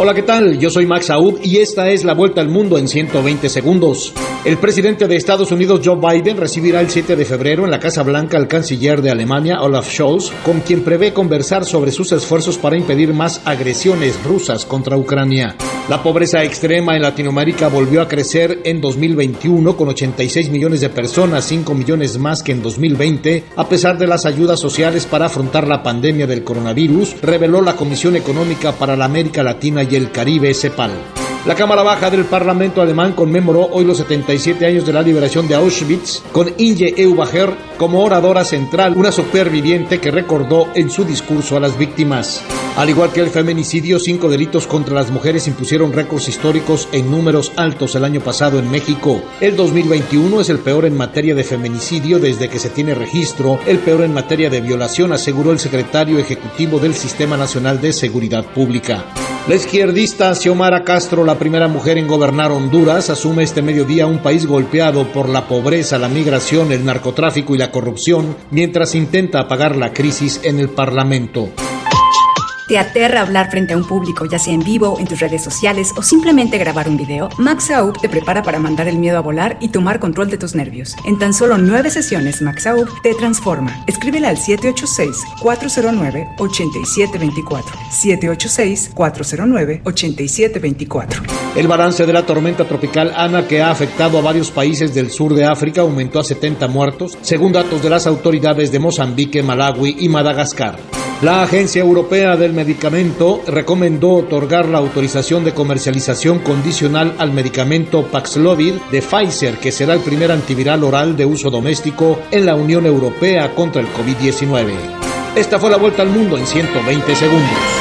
Hola, ¿qué tal? Yo soy Max Aub y esta es la vuelta al mundo en 120 segundos. El presidente de Estados Unidos, Joe Biden, recibirá el 7 de febrero en la Casa Blanca al canciller de Alemania, Olaf Scholz, con quien prevé conversar sobre sus esfuerzos para impedir más agresiones rusas contra Ucrania. La pobreza extrema en Latinoamérica volvió a crecer en 2021 con 86 millones de personas, 5 millones más que en 2020, a pesar de las ayudas sociales para afrontar la pandemia del coronavirus, reveló la Comisión Económica para la América Latina y el Caribe, CEPAL. La Cámara Baja del Parlamento alemán conmemoró hoy los 77 años de la liberación de Auschwitz con Inge Eubacher como oradora central, una superviviente que recordó en su discurso a las víctimas. Al igual que el feminicidio, cinco delitos contra las mujeres impusieron récords históricos en números altos el año pasado en México. El 2021 es el peor en materia de feminicidio desde que se tiene registro, el peor en materia de violación, aseguró el secretario ejecutivo del Sistema Nacional de Seguridad Pública. La izquierdista Xiomara Castro, la primera mujer en gobernar Honduras, asume este mediodía un país golpeado por la pobreza, la migración, el narcotráfico y la corrupción, mientras intenta apagar la crisis en el Parlamento. ¿Te aterra hablar frente a un público, ya sea en vivo, en tus redes sociales o simplemente grabar un video? Max Aub te prepara para mandar el miedo a volar y tomar control de tus nervios. En tan solo nueve sesiones, Max Aub te transforma. Escríbele al 786-409-8724. 786-409-8724. El balance de la tormenta tropical Ana, que ha afectado a varios países del sur de África, aumentó a 70 muertos, según datos de las autoridades de Mozambique, Malawi y Madagascar. La Agencia Europea del Medicamento recomendó otorgar la autorización de comercialización condicional al medicamento Paxlovid de Pfizer, que será el primer antiviral oral de uso doméstico en la Unión Europea contra el COVID-19. Esta fue la vuelta al mundo en 120 segundos.